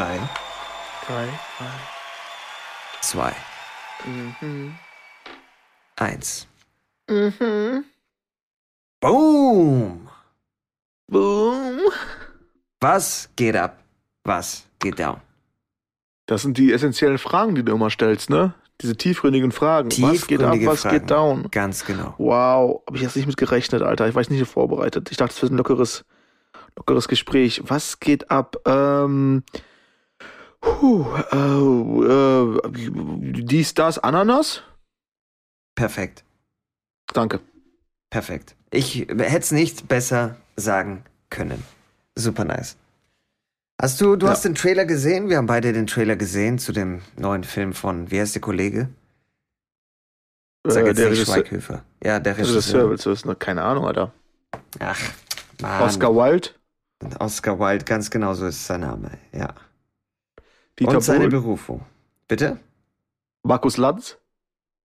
Drei, Drei, zwei, Mhm. eins. Mhm. Boom! Boom. Was geht ab? Was geht down? Das sind die essentiellen Fragen, die du immer stellst, ne? Diese tiefgründigen Fragen. was geht ab, Tiefgründige was Fragen. geht down? Ganz genau. Wow, habe ich jetzt nicht mit gerechnet, Alter. Ich war nicht vorbereitet. Ich dachte, es wird ein lockeres, lockeres Gespräch. Was geht ab? Ähm, puh, äh, äh, dies, das, Ananas? Perfekt. Danke. Perfekt. Ich hätte es nicht besser sagen können. Super nice. Hast du, du Ja. hast den Trailer gesehen? Wir haben beide den Trailer gesehen zu dem neuen Film von, wie heißt der Kollege? Sag Äh, jetzt der nicht Schweighöfer. Ja, der der Regisseur Regisseur. willst du wissen? Keine Ahnung, Alter. Ach, Mann. Oscar Wilde, Oscar Wilde, ganz genau so ist sein Name. Ja. Dieter Und seine Bohlen, Berufung. Bitte? Markus Lanz,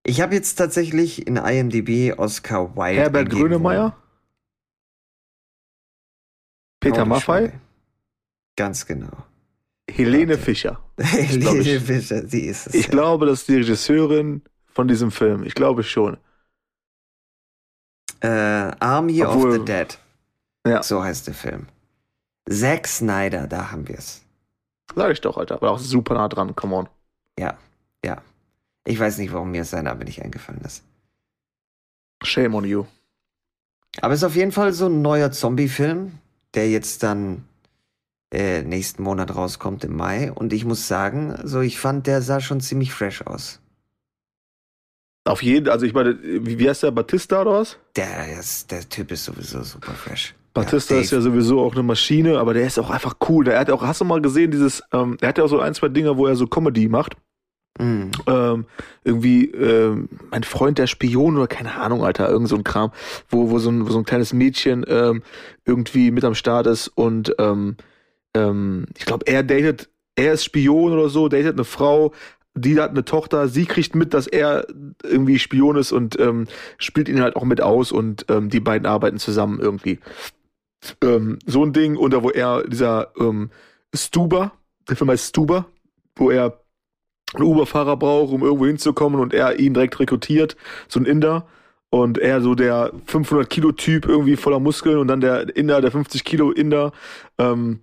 Ich habe jetzt tatsächlich in IMDb Oscar Wilde. Herbert Grönemeyer. Peter Maffay, Scheiße. Ganz genau. Helene Warte. Fischer. Helene. Fischer, sie ist es. Ich ja. glaube, das ist die Regisseurin von diesem Film. Ich glaube schon. Äh, Army of Obwohl- the Dead. Ja. So heißt der Film. Zack Snyder, da haben wir es. Sag ich doch, Alter. Aber auch super nah dran, come on. Ja, ja. Ich weiß nicht, warum mir sein Name nicht eingefallen ist. Shame on you. Aber es ist auf jeden Fall so ein neuer Zombie-Film, der jetzt dann äh, nächsten Monat rauskommt im Mai. Und ich muss sagen, also ich fand, der sah schon ziemlich fresh aus. Auf jeden, also ich meine, wie, wie heißt der? Batista oder was? Der, ist, der Typ ist sowieso super fresh. Batista ja, ist ja sowieso auch eine Maschine, aber der ist auch einfach cool. Der hat auch, hast du mal gesehen, dieses, ähm, er hat ja auch so ein, zwei Dinge, wo er so Comedy macht. Mm, Ähm, irgendwie, ähm, mein Freund der Spion oder keine Ahnung, Alter, irgend so ein Kram, wo, wo, so ein, wo so ein kleines Mädchen ähm, irgendwie mit am Start ist und ähm, ähm, ich glaube, er datet, er ist Spion oder so, datet eine Frau, die hat eine Tochter, sie kriegt mit, dass er irgendwie Spion ist und ähm, spielt ihn halt auch mit aus und ähm, die beiden arbeiten zusammen irgendwie. Ähm, so ein Ding, da wo er, dieser ähm, Stuber, der Film heißt Stuber, wo er einen Uber-Fahrer braucht, um irgendwo hinzukommen und er ihn direkt rekrutiert, so ein Inder. Und er so der 500 Kilo Typ irgendwie voller Muskeln und dann der Inder, der 50 Kilo Inder. Ähm,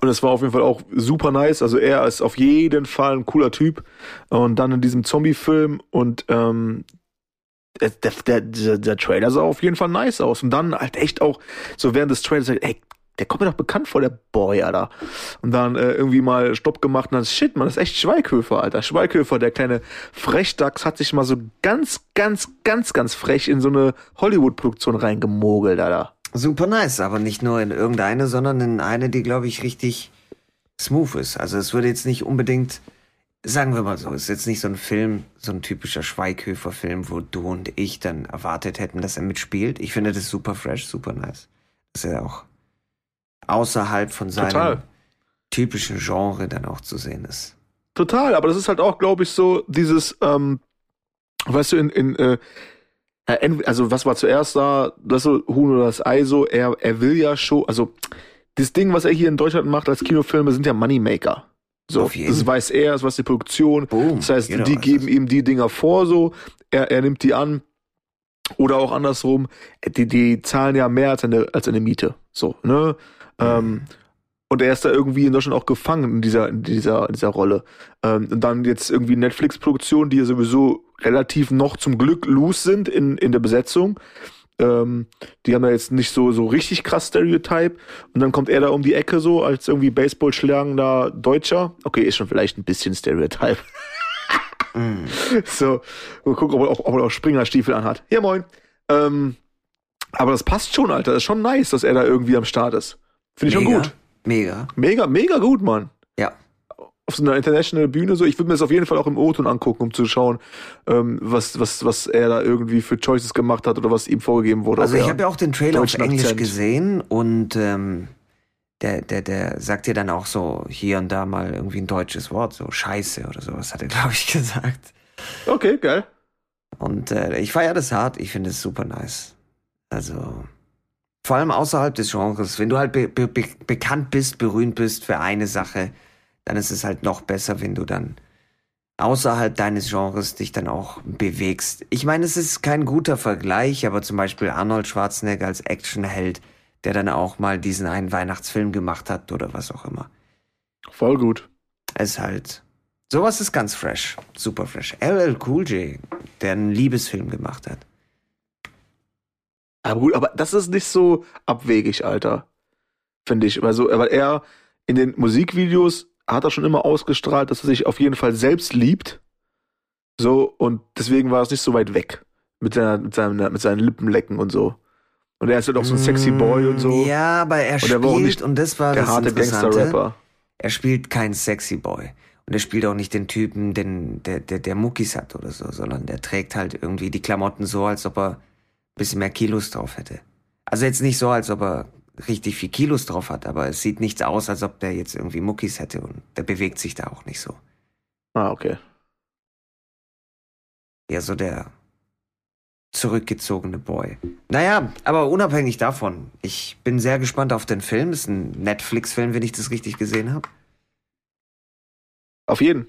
und es war auf jeden Fall auch super nice. Also er ist auf jeden Fall ein cooler Typ. Und dann in diesem Zombie-Film und ähm, der, der, der, der Trailer sah auf jeden Fall nice aus. Und dann halt echt auch so während des Trailers, ey, der kommt mir doch bekannt vor, der Boy, Alter. Und dann äh, irgendwie mal Stopp gemacht und dann, shit, man, das ist echt Schweighöfer, Alter. Schweighöfer, der kleine Frechdachs, hat sich mal so ganz, ganz, ganz, ganz frech in so eine Hollywood-Produktion reingemogelt, Alter. super nice, aber nicht nur in irgendeine, sondern in eine, die, glaube ich, richtig smooth ist. Also es würde jetzt nicht unbedingt, sagen wir mal so, es ist jetzt nicht so ein Film, so ein typischer Schweighöfer-Film, wo du und ich dann erwartet hätten, dass er mitspielt. Ich finde das super fresh, super nice. Dass er auch außerhalb von seinem Total. typischen Genre dann auch zu sehen ist. Total, aber das ist halt auch, glaube ich, so dieses, ähm, weißt du, in, in äh, also was war zuerst da, das so Huhn oder das Ei so, er, er will ja schon, also das Ding, was er hier in Deutschland macht als Kinofilme, sind ja Moneymaker. So, Auf jeden. das weiß er, das weiß die Produktion. Boom. Das heißt, Jeder die geben ihm die Dinger vor, so, er, er nimmt die an. Oder auch andersrum, die, die zahlen ja mehr als eine, als eine Miete. So, ne? Ähm, und er ist da irgendwie in Deutschland auch gefangen in dieser, in dieser, in dieser Rolle. Ähm, und dann jetzt irgendwie Netflix-Produktionen, die ja sowieso relativ noch zum Glück loose sind in, in der Besetzung. Ähm, die haben ja jetzt nicht so, so richtig krass Stereotype. Und dann kommt er da um die Ecke so als irgendwie Baseball-schlagender Deutscher. Okay, ist schon vielleicht ein bisschen Stereotype. Mm. So, mal gucken, ob er auch, ob er auch Springerstiefel anhat. Ja, moin. Ähm, aber das passt schon, Alter. Das ist schon nice, dass er da irgendwie am Start ist. Finde ich schon Mega, gut. Mega. Mega, mega gut, Mann. Auf so einer international Bühne so. Ich würde mir das auf jeden Fall auch im O-Ton angucken, um zu schauen, ähm, was, was, was er da irgendwie für Choices gemacht hat oder was ihm vorgegeben wurde. Also ich habe ja auch den Trailer auf Englisch Akzent. gesehen und ähm, der, der, der sagt dir dann auch so hier und da mal irgendwie ein deutsches Wort, so Scheiße oder sowas hat er, glaube ich, gesagt. Okay, geil. Und äh, ich feiere das hart, ich finde es super nice. Also vor allem außerhalb des Genres, wenn du halt be be bekannt bist, berühmt bist für eine Sache, dann ist es halt noch besser, wenn du dann außerhalb deines Genres dich dann auch bewegst. Ich meine, es ist kein guter Vergleich, aber zum Beispiel Arnold Schwarzenegger als Actionheld, der dann auch mal diesen einen Weihnachtsfilm gemacht hat oder was auch immer. Voll gut. Es ist halt, sowas ist ganz fresh, super fresh. LL Cool J, der einen Liebesfilm gemacht hat. Aber gut, aber das ist nicht so abwegig, Alter. Finde ich. Also, weil er in den Musikvideos hat er schon immer ausgestrahlt, dass er sich auf jeden Fall selbst liebt. So, und deswegen war es nicht so weit weg. Mit, seiner, mit, seinem, mit seinen Lippenlecken und so. Und er ist halt auch so ein sexy Boy und so. Ja, aber er Und er spielt, auch nicht und das war Der das harte Gangster-Rapper. er spielt kein sexy Boy. Und er spielt auch nicht den Typen, den, der, der, der Muckis hat oder so, sondern der trägt halt irgendwie die Klamotten so, als ob er ein bisschen mehr Kilos drauf hätte. Also jetzt nicht so, als ob er richtig viel Kilos drauf hat, aber es sieht nichts aus, als ob der jetzt irgendwie Muckis hätte und der bewegt sich da auch nicht so. Ah, okay. Eher so der zurückgezogene Boy. Naja, aber unabhängig davon, ich bin sehr gespannt auf den Film. Ist ein Netflix-Film, wenn ich das richtig gesehen habe. Auf jeden.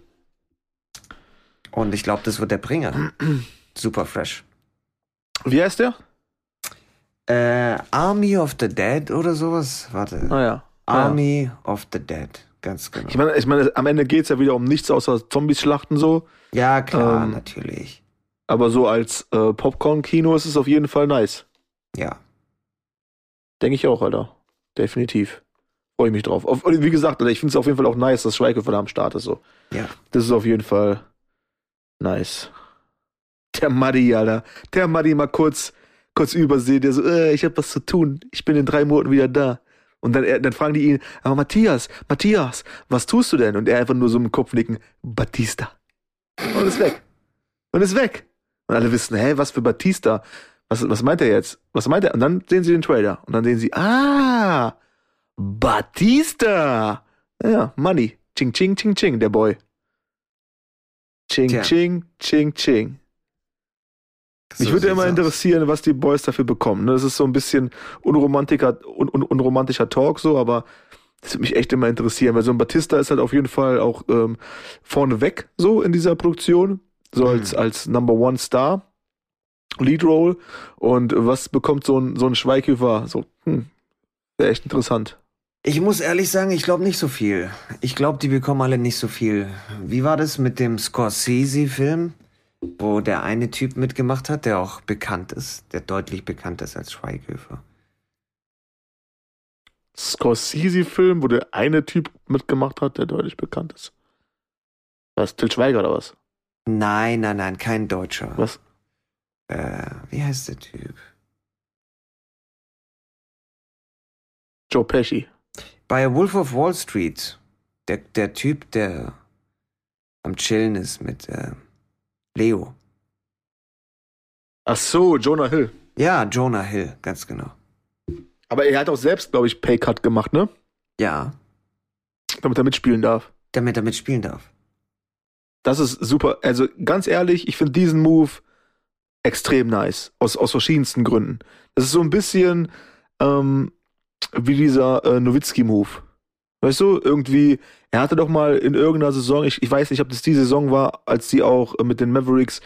Und ich glaube, das wird der Bringer. Super fresh. Wie heißt der? Äh, Army of the Dead oder sowas? Warte. Ah ja. Army of the Dead. Ganz genau. Ich meine, ich meine, am Ende geht's ja wieder um nichts außer Zombies schlachten so. ja, klar, ähm, natürlich. Aber so als äh, Popcorn-Kino ist es auf jeden Fall nice. Ja. Denke ich auch, Alter. Definitiv. Freue ich mich drauf. Auf, wie gesagt, Alter, ich finde es auf jeden Fall auch nice, dass Schweighöfer da am Start ist. So. Ja. Das ist auf jeden Fall nice. Der Muddy, Alter. Der Muddy mal kurz, kurz übersehen, der so, äh, ich habe was zu tun. Ich bin in drei Monaten wieder da. Und dann, dann fragen die ihn, aber Matthias, Matthias, was tust du denn? Und er einfach nur so im Kopf nicken, Batista. Und ist weg. Und ist weg. Und alle wissen, hä, was für Batista? Was, was meint er jetzt? Was meint er? Und dann sehen sie den Trailer. Und dann sehen sie, ah, Batista. Ja, Money. Ching, ching, ching, ching, der Boy. Ching, Tja. ching, ching, ching. Mich So würde immer aus. interessieren, was die Boys dafür bekommen. ne? Das ist so ein bisschen unromantischer, un, un, unromantischer Talk so, aber das würde mich echt immer interessieren, weil so ein Batista ist halt auf jeden Fall auch ähm, vorneweg so in dieser Produktion, so Mhm. als, als Number One Star, Lead Role. Und was bekommt so ein, so ein Schweighöfer? So, hm, wäre echt interessant. Ich muss ehrlich sagen, ich glaube nicht so viel. Ich glaube, die bekommen alle nicht so viel. Wie war das mit dem Scorsese-Film, wo der eine Typ mitgemacht hat, der auch bekannt ist, der deutlich bekannt ist als Schweighöfer? Scorsese-Film, wo der eine Typ mitgemacht hat, der deutlich bekannt ist. Was, Till Schweiger oder was? Nein, nein, nein, kein Deutscher. Was? Äh, wie heißt der Typ? Joe Pesci. Bei Wolf of Wall Street, der, der Typ, der am Chillen ist mit äh, Leo. Ach so, Jonah Hill. Ja, Jonah Hill, ganz genau. Aber er hat auch selbst, glaube ich, Paycut gemacht, ne? Ja, Damit er mitspielen darf. damit er mitspielen darf. Das ist super. Also ganz ehrlich, ich finde diesen Move extrem nice. Aus, aus verschiedensten Gründen. Das ist so ein bisschen ähm, wie dieser äh, Nowitzki-Move. Weißt du, irgendwie, er hatte doch mal in irgendeiner Saison, ich, ich weiß nicht, ob das die Saison war, als die auch mit den Mavericks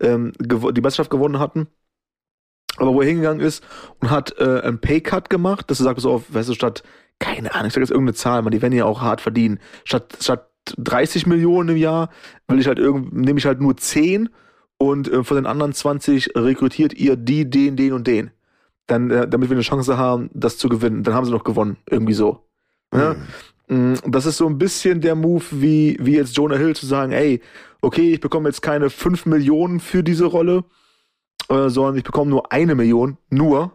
ähm, die Meisterschaft gewonnen hatten. Aber wo er hingegangen ist und hat äh, einen Paycut gemacht, dass du sagst so auf, weißt du, statt, keine Ahnung, ich sag jetzt irgendeine Zahl, man, die werden ja auch hart verdienen. Statt, statt 30 Millionen im Jahr will ich halt irgend, nehme ich halt nur 10 und äh, von den anderen 20 rekrutiert ihr die, den, den und den. Dann, äh, damit wir eine Chance haben, das zu gewinnen. Dann haben sie noch gewonnen. Irgendwie so. Ja? Mm, Das ist so ein bisschen der Move, wie, wie jetzt Jonah Hill zu sagen, ey, okay, ich bekomme jetzt keine 5 Millionen für diese Rolle, äh, sondern ich bekomme nur eine Million, nur.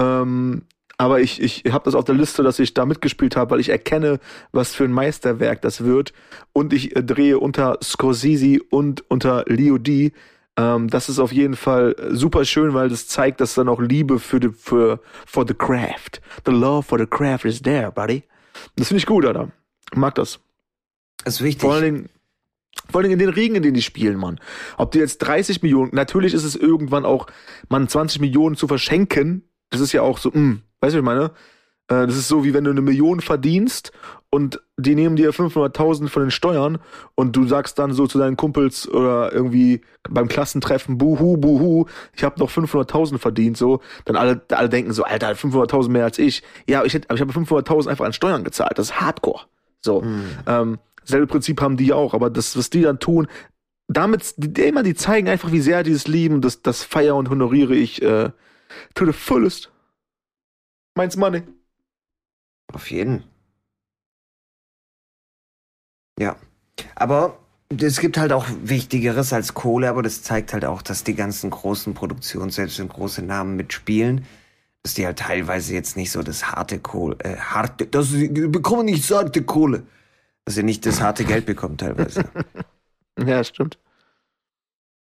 Ähm, aber ich, ich habe das auf der Liste, dass ich da mitgespielt habe, weil ich erkenne, was für ein Meisterwerk das wird. Und ich äh, drehe unter Scorsese und unter Leo D. Ähm, das ist auf jeden Fall super schön, weil das zeigt, dass da noch Liebe für die, für for the craft. The love for the craft is there, buddy. Das finde ich gut, Alter. Ich mag das. Ist wichtig. Vor allen Dingen, vor Dingen in den Regen, in denen die spielen, Mann. Ob die jetzt 30 Millionen, natürlich ist es irgendwann auch, man 20 Millionen zu verschenken, das ist ja auch so, mh, weißt du, was ich meine? Äh, Das ist so, wie wenn du eine Million verdienst und die nehmen dir 500.000 von den Steuern und du sagst dann so zu deinen Kumpels oder irgendwie beim Klassentreffen, buhu, buhu, ich habe noch 500.000 verdient, so, dann alle, alle denken so, Alter, 500.000 mehr als ich. Ja, ich, hätte, aber ich habe 500.000 einfach an Steuern gezahlt, das ist Hardcore. So, mhm. ähm, selbe Prinzip haben die auch, aber das, was die dann tun, damit, die, immer, die zeigen einfach, wie sehr die es lieben, das, das feier und honoriere ich äh, to the fullest. Meins Money. Auf jeden. Ja. Aber es gibt halt auch Wichtigeres als Kohle, aber das zeigt halt auch, dass die ganzen großen Produktionen, selbst wenn große Namen mitspielen, dass die halt teilweise jetzt nicht so das harte Kohle, äh, harte, dass sie bekommen nicht so harte Kohle. Dass sie nicht das harte Geld bekommen teilweise. ja, stimmt.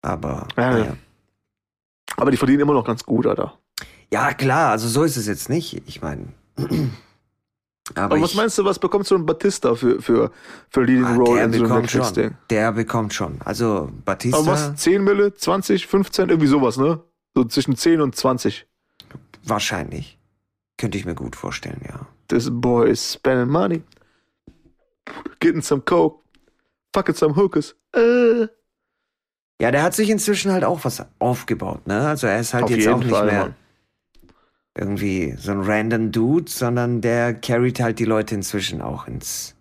Aber, ja, naja. ja. Aber die verdienen immer noch ganz gut, Alter. Ja, klar, also so ist es jetzt nicht. Ich meine. Aber, Aber was meinst du, was bekommt so ein Batista für, für, für Leading ah, Role in so einem Netflix-Ding? Der bekommt schon. Also Batista. Aber was? 10 Mille, 20, 15, irgendwie sowas, ne? So zwischen 10 und 20. Wahrscheinlich. Könnte ich mir gut vorstellen, ja. This boy is spending money. Getting some coke. Fucking some hookers. Äh. Ja, der hat sich inzwischen halt auch was aufgebaut, ne? Also er ist halt Auf jetzt auch nicht Fall, mehr. Mann irgendwie so ein random Dude, sondern der carried halt die Leute inzwischen auch ins,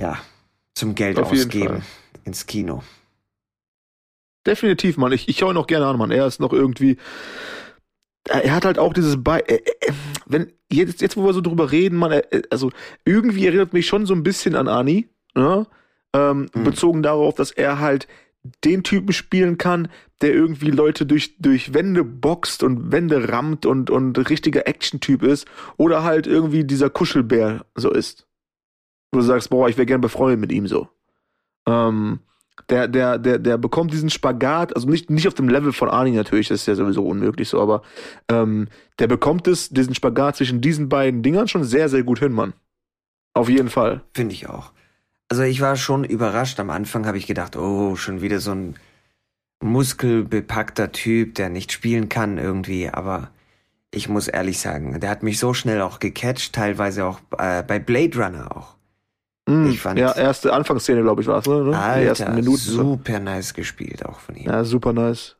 ja, zum Geld Auf ausgeben, ins Kino. Definitiv, Mann. Ich, ich schaue ihn noch gerne an, Mann. Er ist noch irgendwie, er hat halt auch dieses Bei, äh, äh, wenn, jetzt, jetzt, wo wir so drüber reden, Mann, äh, also irgendwie erinnert mich schon so ein bisschen an Ani, ne? Ähm, mhm. bezogen darauf, dass er halt den Typen spielen kann, der irgendwie Leute durch, durch Wände boxt und Wände rammt und, und richtiger Action-Typ ist. Oder halt irgendwie dieser Kuschelbär so ist. Wo du sagst, boah, ich wäre gern befreundet mit ihm so. Ähm, der, der, der, der bekommt diesen Spagat, also nicht, nicht auf dem Level von Arnie natürlich, das ist ja sowieso unmöglich so, aber ähm, der bekommt es, diesen Spagat zwischen diesen beiden Dingern schon sehr, sehr gut hin, Mann. Auf jeden Fall. Finde ich auch. Also ich war schon überrascht. Am Anfang habe ich gedacht, oh, schon wieder so ein muskelbepackter Typ, der nicht spielen kann irgendwie. Aber ich muss ehrlich sagen, der hat mich so schnell auch gecatcht, teilweise auch äh, bei Blade Runner auch. Mm, ich fand ja, erste Anfangsszene, glaube ich, war es, ne? Alter, Die ersten Minuten. Super nice gespielt auch von ihm. Ja, super nice.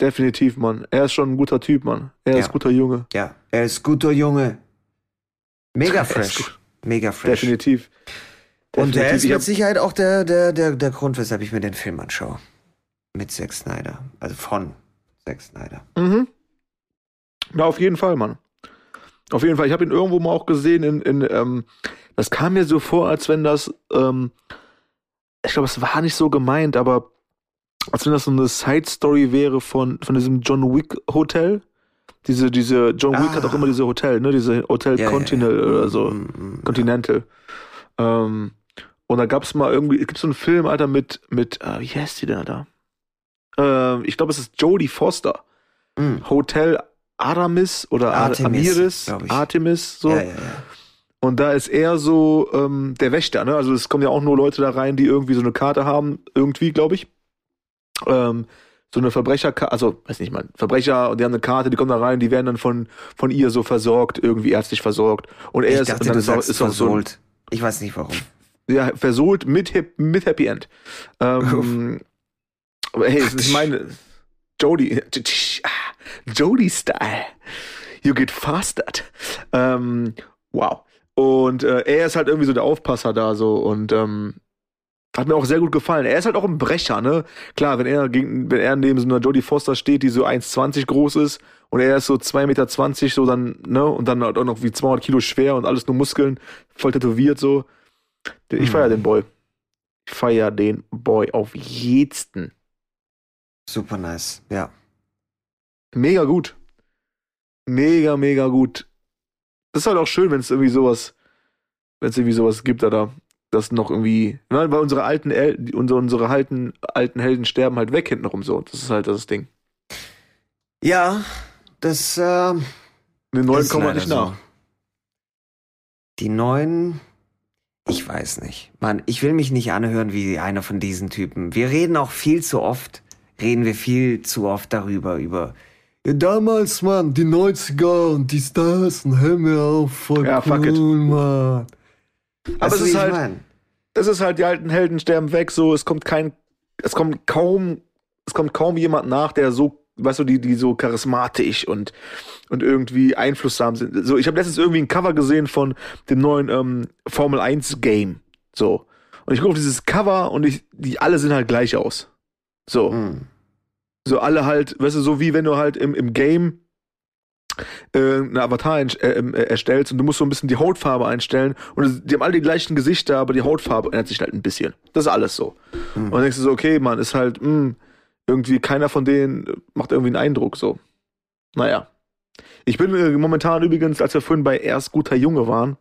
Definitiv, Mann. Er ist schon ein guter Typ, Mann. Er ja. ist guter Junge. Ja, er ist guter Junge. Mega fresh. Mega fresh. Definitiv. Und der ist mit Sicherheit auch der, der, der, der Grund, weshalb ich mir den Film anschaue. Mit Zack Snyder. Also von Zack Snyder. Mhm. Na, auf jeden Fall, Mann. Auf jeden Fall. Ich habe ihn irgendwo mal auch gesehen in, in ähm, das kam mir so vor, als wenn das, ähm, ich glaube, es war nicht so gemeint, aber als wenn das so eine Side-Story wäre von, von diesem John Wick Hotel. Diese, diese, John Wick ah. hat auch immer diese Hotel, ne? Diese Hotel ja, Continental ja, ja. oder so. Mm, mm, mm. Continental. Ähm, und da gab es mal irgendwie, gibt so einen Film, Alter, mit, mit, äh, wie heißt die denn da? Äh, ich glaube, es ist Jodie Foster. Mm. Hotel Aramis oder Artemis, Amiris, Artemis, so. Ja, ja, ja. Und da ist er so ähm, der Wächter, ne? Also es kommen ja auch nur Leute da rein, die irgendwie so eine Karte haben, irgendwie, glaube ich. Ähm, so eine Verbrecherkarte, also weiß nicht mal, Verbrecher, die haben eine Karte, die kommen da rein, die werden dann von von ihr so versorgt, irgendwie ärztlich versorgt. Und er ich ist, dachte, und dann ist, auch, ist auch so. Ich weiß nicht warum. Ja, versohlt mit, mit Happy End. Ähm, aber hey, ist meine. Jody. Jody Style. You get fastered. Ähm, wow. Und äh, er ist halt irgendwie so der Aufpasser da so und ähm, hat mir auch sehr gut gefallen. Er ist halt auch ein Brecher, ne? Klar, wenn er gegen, wenn er neben so einer Jodie Foster steht, die so 1,20 groß ist und er ist so 2,20 Meter so dann, ne? Und dann halt auch noch wie 200 Kilo schwer und alles nur Muskeln, voll tätowiert so. Ich feier den Boy. Ich feier den Boy auf jeden. Super nice, ja. Mega gut. Mega, mega gut. Das ist halt auch schön, wenn es irgendwie sowas, wenn es irgendwie sowas gibt, da das noch irgendwie, weil unsere alten, El unsere, unsere alten, alten Helden sterben halt weg hintenrum so. Das ist halt das Ding. Ja, das, äh, Den neuen kommen wir nicht nach. So. Die neuen, ich weiß nicht. Mann, ich will mich nicht anhören wie einer von diesen Typen. Wir reden auch viel zu oft, reden wir viel zu oft darüber, über, Ja, damals, Mann, die 90er und die Stars und hör mir auf, voll Ja, fuck it. cool, Mann. Aber Weißt es ist halt, mein? es ist halt, die alten Helden sterben weg, so, es kommt kein, es kommt kaum, es kommt kaum jemand nach, der so, weißt du, die, die so charismatisch und, und irgendwie einflussam sind. So, ich habe letztens irgendwie ein Cover gesehen von dem neuen ähm, Formel 1 Game. So. Und ich gucke auf dieses Cover und ich, die alle sehen halt gleich aus. So. Hm. So alle halt, weißt du, so wie wenn du halt im, im Game äh, eine Avatar äh, ähm, äh, erstellst und du musst so ein bisschen die Hautfarbe einstellen und die haben alle die gleichen Gesichter, aber die Hautfarbe ändert sich halt ein bisschen. Das ist alles so. Und dann denkst du so, okay, man, ist halt, mh, irgendwie keiner von denen äh, macht irgendwie einen Eindruck, so. Naja. Ich bin äh, momentan übrigens, als wir vorhin bei Erst guter Junge waren,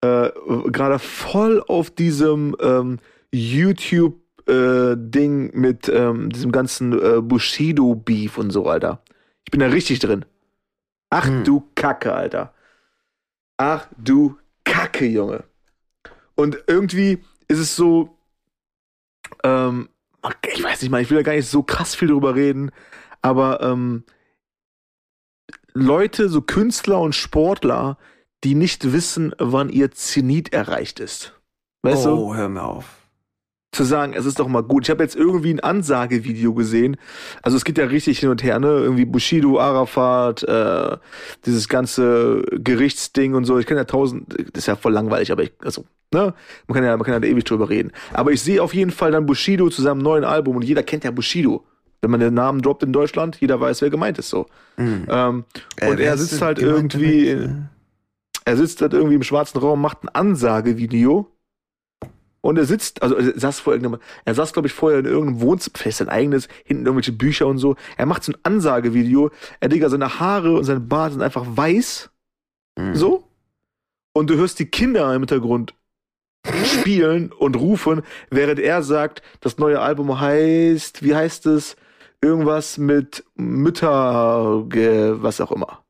äh, gerade voll auf diesem ähm, YouTube-Ding mit ähm, diesem ganzen äh, Bushido-Beef und so, Alter. Ich bin da richtig drin. Ach Hm. du Kacke, Alter. Ach du Kacke, Junge. Und irgendwie ist es so, ähm, ich weiß nicht mal, ich will da gar nicht so krass viel drüber reden, aber ähm, Leute, so Künstler und Sportler, die nicht wissen, wann ihr Zenit erreicht ist. Weißt du? oh, hör mir auf. Zu sagen, es ist doch mal gut. Ich habe jetzt irgendwie ein Ansagevideo gesehen. Also es geht ja richtig hin und her, ne? Irgendwie Bushido, Arafat, äh, dieses ganze Gerichtsding und so. Ich kann ja tausend, das ist ja voll langweilig, aber ich, also, ne? Man kann ja, man kann ja da ewig drüber reden. Aber ich sehe auf jeden Fall dann Bushido zu seinem neuen Album und jeder kennt ja Bushido. Wenn man den Namen droppt in Deutschland, jeder weiß, wer gemeint ist so. Hm. Ähm, Äh, und er sitzt halt irgendwie, damit? er sitzt halt irgendwie im schwarzen Raum, macht ein Ansagevideo. Und er sitzt, also er saß vor irgendeinem, er saß, glaube ich, vorher in irgendeinem Wohnzimmer, vielleicht sein eigenes, hinten irgendwelche Bücher und so. Er macht so ein Ansagevideo. Er, Digga, seine Haare und sein Bart sind einfach weiß. Hm. So. Und du hörst die Kinder im Hintergrund spielen und rufen, während er sagt, das neue Album heißt, wie heißt es? Irgendwas mit Mütter, was auch immer.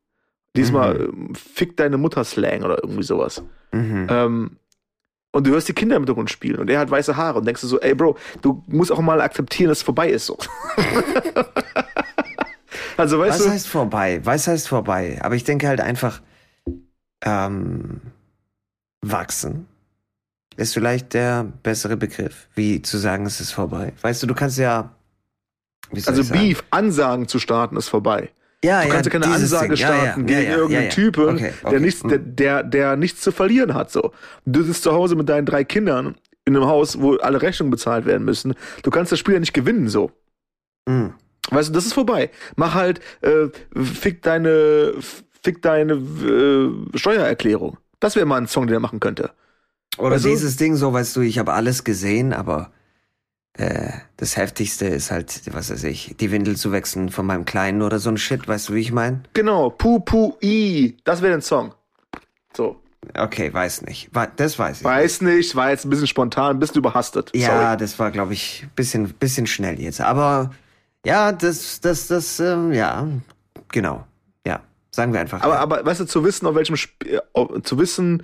Diesmal ähm, Fick deine Mutter Slang oder irgendwie sowas. Mhm. Ähm, und du hörst die Kinder im Hintergrund spielen und er hat weiße Haare und denkst du so, ey Bro, du musst auch mal akzeptieren, dass es vorbei ist so. also weißt Was du, heißt vorbei? Was heißt vorbei? Aber ich denke halt einfach, ähm, wachsen ist vielleicht der bessere Begriff, wie zu sagen, es ist vorbei. Weißt du, du kannst ja, also? Beef, Ansagen zu starten ist vorbei. Ja, Du kannst ja keine Ansage Ding. Ja, ja, starten ja, gegen ja, irgendeinen ja, ja. Typen, Okay, okay. der nichts, Hm. der, der, der nichts zu verlieren hat. So. Du sitzt zu Hause mit deinen drei Kindern in einem Haus, wo alle Rechnungen bezahlt werden müssen. Du kannst das Spiel ja nicht gewinnen so. Hm. Weißt du, das ist vorbei. Mach halt, äh, fick deine, fick deine äh, Steuererklärung. Das wäre mal ein Song, den er machen könnte. Oder Weißt du? dieses Ding so, weißt du, ich habe alles gesehen, aber äh, das Heftigste ist halt, was weiß ich, die Windel zu wechseln von meinem Kleinen oder so ein Shit, weißt du, wie ich meine? Genau, Pu Pu I. Das wäre ein Song. So. Okay, weiß nicht. Das weiß ich. Weiß nicht, war jetzt ein bisschen spontan, ein bisschen überhastet. Ja, Sorry. das war, glaube ich, bisschen, bisschen schnell jetzt. Aber ja, das, das, das, ähm, ja, genau. Ja, sagen wir einfach. Aber, ja. aber weißt du, zu wissen, auf welchem Sp äh, zu wissen,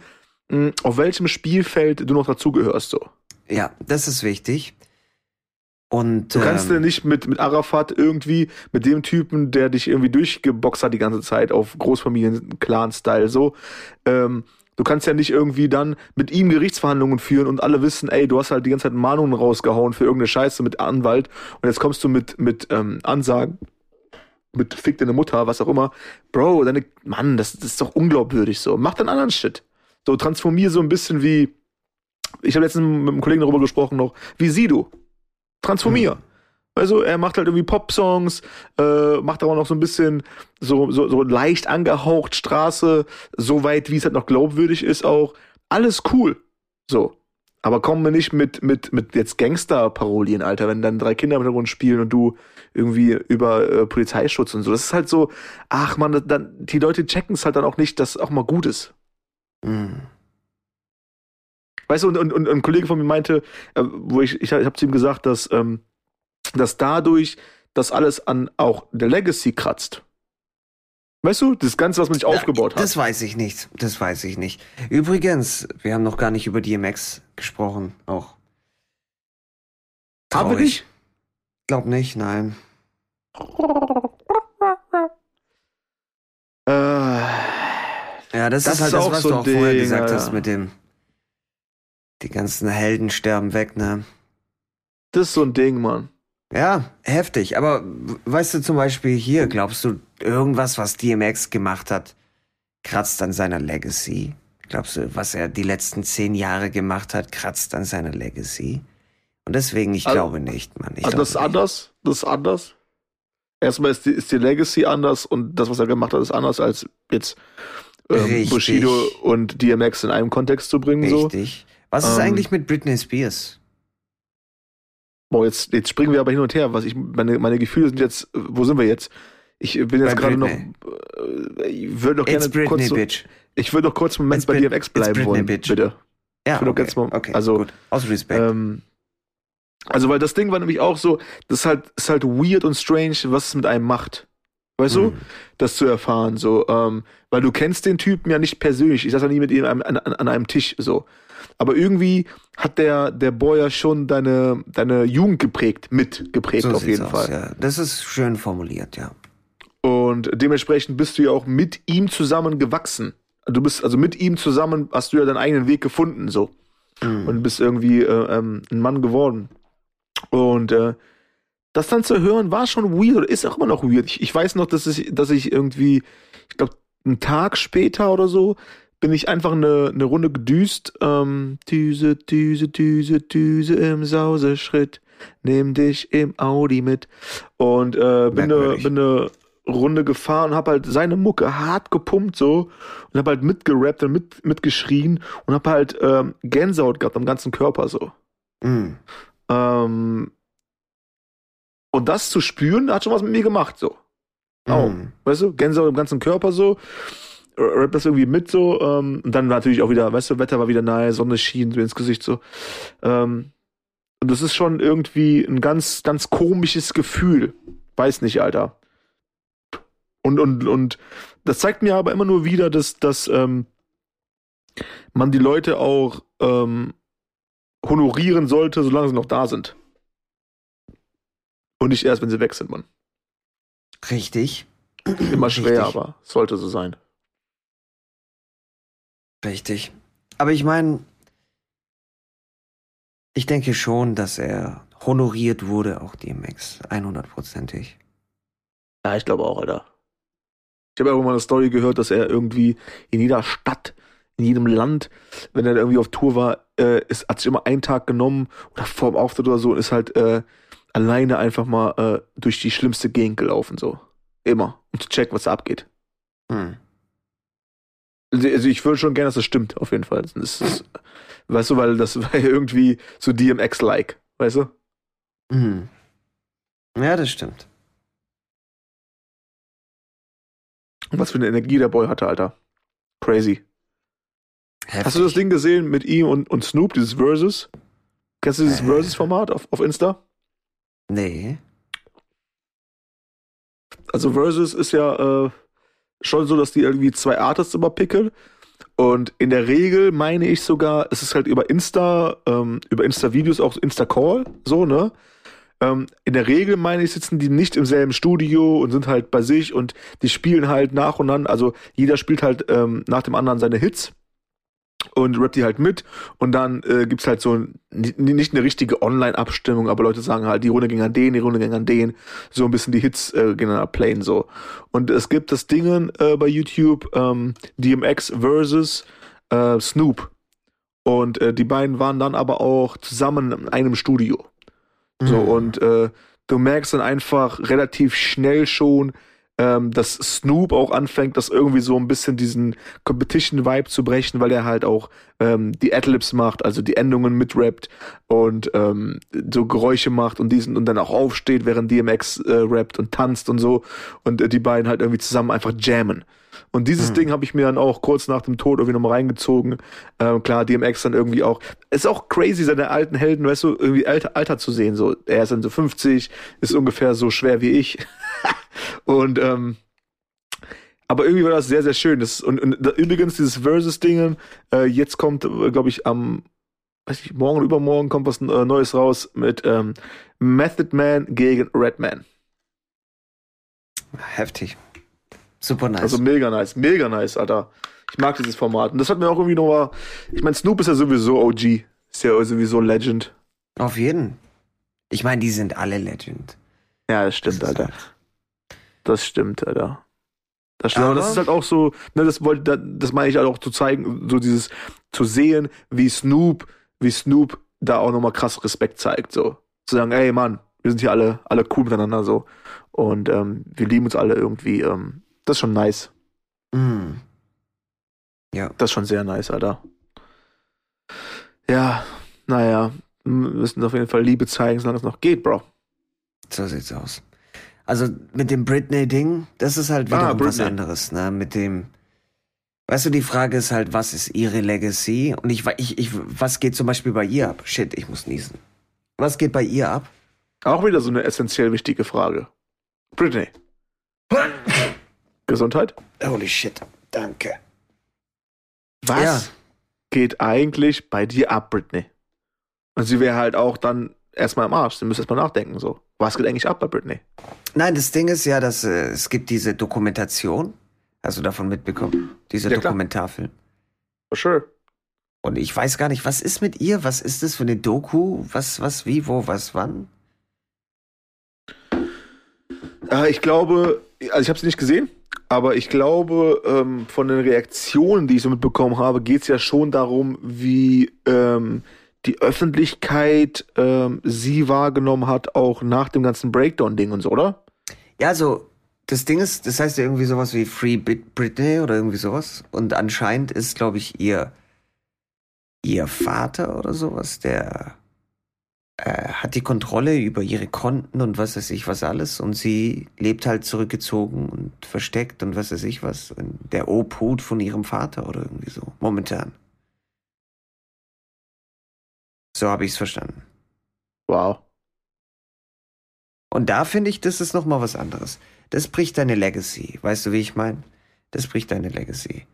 mh, auf welchem Spielfeld du noch dazugehörst, so. ja, das ist wichtig. Und Du kannst ja ähm, nicht mit, mit Arafat irgendwie, mit dem Typen, der dich irgendwie durchgeboxt hat die ganze Zeit auf Großfamilien-Clan-Style, so, ähm, du kannst ja nicht irgendwie dann mit ihm Gerichtsverhandlungen führen und alle wissen, ey, du hast halt die ganze Zeit Mahnungen rausgehauen für irgendeine Scheiße mit Anwalt und jetzt kommst du mit, mit ähm, Ansagen, mit Fick deine Mutter, was auch immer. Bro, deine, Mann, das, das ist doch unglaubwürdig so. Mach dann anderen Shit. So, transformier so ein bisschen wie, ich habe letztens mit einem Kollegen darüber gesprochen noch, wie Sido. Transformier. Also er macht halt irgendwie Pop-Songs, äh, macht aber noch so ein bisschen so, so, so leicht angehaucht Straße, so weit, wie es halt noch glaubwürdig ist auch. Alles cool. So. Aber kommen wir nicht mit, mit, mit jetzt Gangster-Parolien, Alter, wenn dann drei Kinder im Hintergrund spielen und du irgendwie über äh, Polizeischutz und so. Das ist halt so, ach man, dann, die Leute checken es halt dann auch nicht, dass auch mal gut ist. mh. Weißt du, und, und, und ein Kollege von mir meinte, äh, wo ich, ich, ich habe zu ihm gesagt, dass, ähm, dass dadurch das alles an auch der Legacy kratzt. Weißt du, das Ganze, was man sich Na, aufgebaut hat. Das weiß ich nicht. Das weiß ich nicht. Übrigens, wir haben noch gar nicht über DMX gesprochen. Auch. Haben wir nicht? Glaub nicht, nein. Äh, ja, das, das ist halt ist das, was so du auch Ding, vorher gesagt ja. hast mit dem. Die ganzen Helden sterben weg, ne? Das ist so ein Ding, Mann. Ja, heftig. Aber weißt du zum Beispiel hier, glaubst du, irgendwas, was DMX gemacht hat, kratzt an seiner Legacy? Glaubst du, was er die letzten zehn Jahre gemacht hat, kratzt an seiner Legacy? Und deswegen, ich Also- glaube nicht, Mann. Ich Also das ist nicht. anders. Das ist anders. Erstmal ist die, ist die Legacy anders und das, was er gemacht hat, ist anders als jetzt ähm, Richtig. Bushido und DMX in einem Kontext zu bringen. So. Was ist Ähm, eigentlich mit Britney Spears? Boah, jetzt, jetzt springen wir aber hin und her. Was ich, meine, meine Gefühle sind jetzt, wo sind wir jetzt? Ich bin jetzt gerade noch, äh, ich würde noch It's gerne Britney, kurz, so, bitch. ich würde noch kurz einen Moment It's bei Brit- DMX it's bleiben Britney, wollen, bitch. bitte. Ja, Ich okay. jetzt mal- okay, also, gut. Aus Respekt. Ähm, also, weil das Ding war nämlich auch so, das ist halt, ist halt weird und strange, was es mit einem macht. Weißt du? Mhm. Das zu erfahren, so, ähm, weil du kennst den Typen ja nicht persönlich. Ich saß ja nie mit ihm an, an, an einem Tisch, so. Aber irgendwie hat der, der Boy ja schon deine, deine Jugend geprägt, mitgeprägt so auf jeden aus, Fall. Ja. Das ist schön formuliert, ja. Und dementsprechend bist du ja auch mit ihm zusammen gewachsen. Du bist, also mit ihm zusammen hast du ja deinen eigenen Weg gefunden, so. Mhm. und bist irgendwie äh, ähm, ein Mann geworden. Und äh, das dann zu hören war schon weird oder ist auch immer noch weird. Ich, ich weiß noch, dass ich, dass ich irgendwie, ich glaube, einen Tag später oder so, bin ich einfach eine, eine Runde gedüst. Ähm, Düse, Düse, Düse, Düse im Sauseschritt. Nimm dich im Audi mit. Und äh, bin, eine, bin eine Runde gefahren, hab halt seine Mucke hart gepumpt so und hab halt mitgerappt und mit, mitgeschrien und hab halt ähm, Gänsehaut gehabt am ganzen Körper so. Mhm. Ähm, und das zu spüren, hat schon was mit mir gemacht so. Auch. Mhm. Weißt du, Gänsehaut im ganzen Körper so. Rap das irgendwie mit so. Ähm, und dann natürlich auch wieder, weißt du, Wetter war wieder nahe, Sonne schien so ins Gesicht so. Ähm, und das ist schon irgendwie ein ganz, ganz komisches Gefühl. Weiß nicht, Alter. Und, und, und das zeigt mir aber immer nur wieder, dass, dass ähm, man die Leute auch ähm, honorieren sollte, solange sie noch da sind. Und nicht erst, wenn sie weg sind, Mann. Richtig. Immer schwer, Richtig. aber sollte so sein. Richtig. Aber ich meine, ich denke schon, dass er honoriert wurde, auch DMX. 100%ig. Ja, ich glaube auch, Alter. Ich habe irgendwann mal eine Story gehört, dass er irgendwie in jeder Stadt, in jedem Land, wenn er irgendwie auf Tour war, äh, ist, hat sich immer einen Tag genommen oder vorm Auftritt oder so und ist halt äh, alleine einfach mal äh, durch die schlimmste Gegend gelaufen, so. Immer. Um zu checken, was da abgeht. Hm. Also also ich würde schon gerne, dass das stimmt, auf jeden Fall. Das ist, weißt du, weil das war ja irgendwie so DMX-like, weißt du? Mhm. Ja, das stimmt. Und was für eine Energie der Boy hatte, Alter. Crazy. Heftig. Hast du das Ding gesehen mit ihm und, und Snoop, dieses Versus? Kennst du dieses Äh. Versus-Format auf, auf Insta? Nee. Also Versus ist ja äh, schon so, dass die irgendwie zwei Artists immer picken. Und in der Regel meine ich sogar, es ist halt über Insta, ähm, über Insta-Videos, auch Insta-Call, so, ne? Ähm, in der Regel meine ich, sitzen die nicht im selben Studio und sind halt bei sich und die spielen halt nach und nach, also jeder spielt halt ähm, nach dem anderen seine Hits und rappt die halt mit und dann äh, gibt's halt so ein, ni- nicht eine richtige Online-Abstimmung, aber Leute sagen halt, die Runde ging an den, die Runde ging an den, so ein bisschen die Hits äh, gegeneinander playen so. Und es gibt das Ding äh, bei YouTube, ähm, DMX versus äh, Snoop. Und äh, die beiden waren dann aber auch zusammen in einem Studio. So, Mhm. und äh, du merkst dann einfach relativ schnell schon, ähm, dass Snoop auch anfängt, das irgendwie so ein bisschen diesen Competition-Vibe zu brechen, weil er halt auch ähm, die Adlibs macht, also die Endungen mitrappt und ähm, so Geräusche macht und diesen und dann auch aufsteht, während DMX äh, rappt und tanzt und so und äh, die beiden halt irgendwie zusammen einfach jammen. Und dieses Mhm. Ding habe ich mir dann auch kurz nach dem Tod irgendwie nochmal reingezogen. Ähm, klar, DMX dann irgendwie auch. Ist auch crazy, seine alten Helden, weißt du, irgendwie alter, alter zu sehen. So, er ist dann so 50, ist ungefähr so schwer wie ich. und ähm, aber irgendwie war das sehr, sehr schön. Das, und, und übrigens, dieses Versus-Ding, äh, jetzt kommt, glaube ich, am, weiß ich, morgen oder übermorgen kommt was äh, Neues raus mit ähm, Method Man gegen Redman. Heftig. Super nice. Also mega nice, mega nice, Alter. Ich mag dieses Format. Und das hat mir auch irgendwie nochmal. Ich meine, Snoop ist ja sowieso OG. Ist ja sowieso Legend. Auf jeden. Ich meine, die sind alle Legend. Ja, das stimmt, das Alter. Halt. Das stimmt, Alter. Das, stimmt, aber das ist halt auch so, ne, das wollte, das meine ich halt auch zu zeigen, so dieses, zu sehen, wie Snoop, wie Snoop da auch nochmal krass Respekt zeigt, so. Zu sagen, ey Mann, wir sind hier alle, alle cool miteinander, so. Und ähm, wir lieben uns alle irgendwie. Ähm, das ist schon nice. Mm. Ja. Das ist schon sehr nice, Alter. Ja, naja, wir müssen auf jeden Fall Liebe zeigen, solange es noch geht, Bro. So sieht's aus. Also mit dem Britney-Ding, das ist halt wieder ah, was anderes, ne? Mit dem, weißt du, die Frage ist halt, was ist ihre Legacy? Und ich, ich, ich, was geht zum Beispiel bei ihr ab? Shit, ich muss niesen. Was geht bei ihr ab? Auch wieder so eine essentiell wichtige Frage. Britney. Gesundheit? Holy shit, danke. Was ja. geht eigentlich bei dir ab, Britney? Und sie wäre halt auch dann erstmal im Arsch. Sie müsste erstmal nachdenken, so. Was geht eigentlich ab bei Britney? Nein, das Ding ist ja, dass äh, es gibt diese Dokumentation. Hast du davon mitbekommen? Dieser ja, Dokumentarfilm. For sure. Und ich weiß gar nicht, was ist mit ihr? Was ist das für eine Doku? Was, was, wie, wo, was, wann? Äh, ich glaube, also ich habe sie nicht gesehen, aber ich glaube, ähm, von den Reaktionen, die ich so mitbekommen habe, geht es ja schon darum, wie ähm, die Öffentlichkeit ähm, sie wahrgenommen hat, auch nach dem ganzen Breakdown-Ding und so, oder? Ja, so, das Ding ist, das heißt ja irgendwie sowas wie Free Britney oder irgendwie sowas. Und anscheinend ist, glaube ich, ihr, ihr Vater oder sowas, der äh, hat die Kontrolle über ihre Konten und was weiß ich was alles und sie lebt halt zurückgezogen und versteckt und was weiß ich was. Der Obhut von ihrem Vater oder irgendwie so. Momentan. So habe ich es verstanden. Wow. Und da finde ich, das ist nochmal was anderes. Das bricht deine Legacy. Weißt du, wie ich meine? Das bricht deine Legacy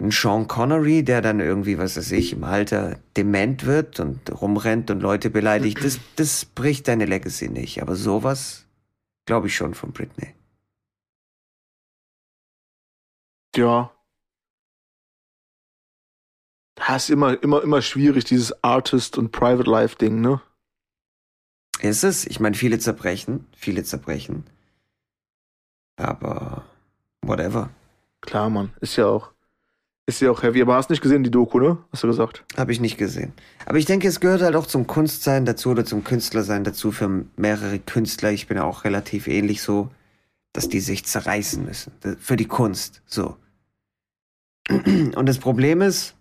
ein Sean Connery, der dann irgendwie, was weiß ich, im Alter dement wird und rumrennt und Leute beleidigt, das, das bricht deine Legacy nicht. Aber sowas glaube ich schon von Britney. Ja. Das ist immer, immer, immer schwierig, dieses Artist- und Private-Life-Ding, ne? Ist es? Ich meine, viele zerbrechen, viele zerbrechen. Aber whatever. Klar, Mann. Ist ja auch. Ist ja auch heavy, aber hast nicht gesehen, die Doku, ne? Hast du gesagt? Habe ich nicht gesehen. Aber ich denke, es gehört halt auch zum Kunstsein dazu oder zum Künstlersein dazu für mehrere Künstler. Ich bin ja auch relativ ähnlich so, dass die sich zerreißen müssen. Für die Kunst, so. Und das Problem ist,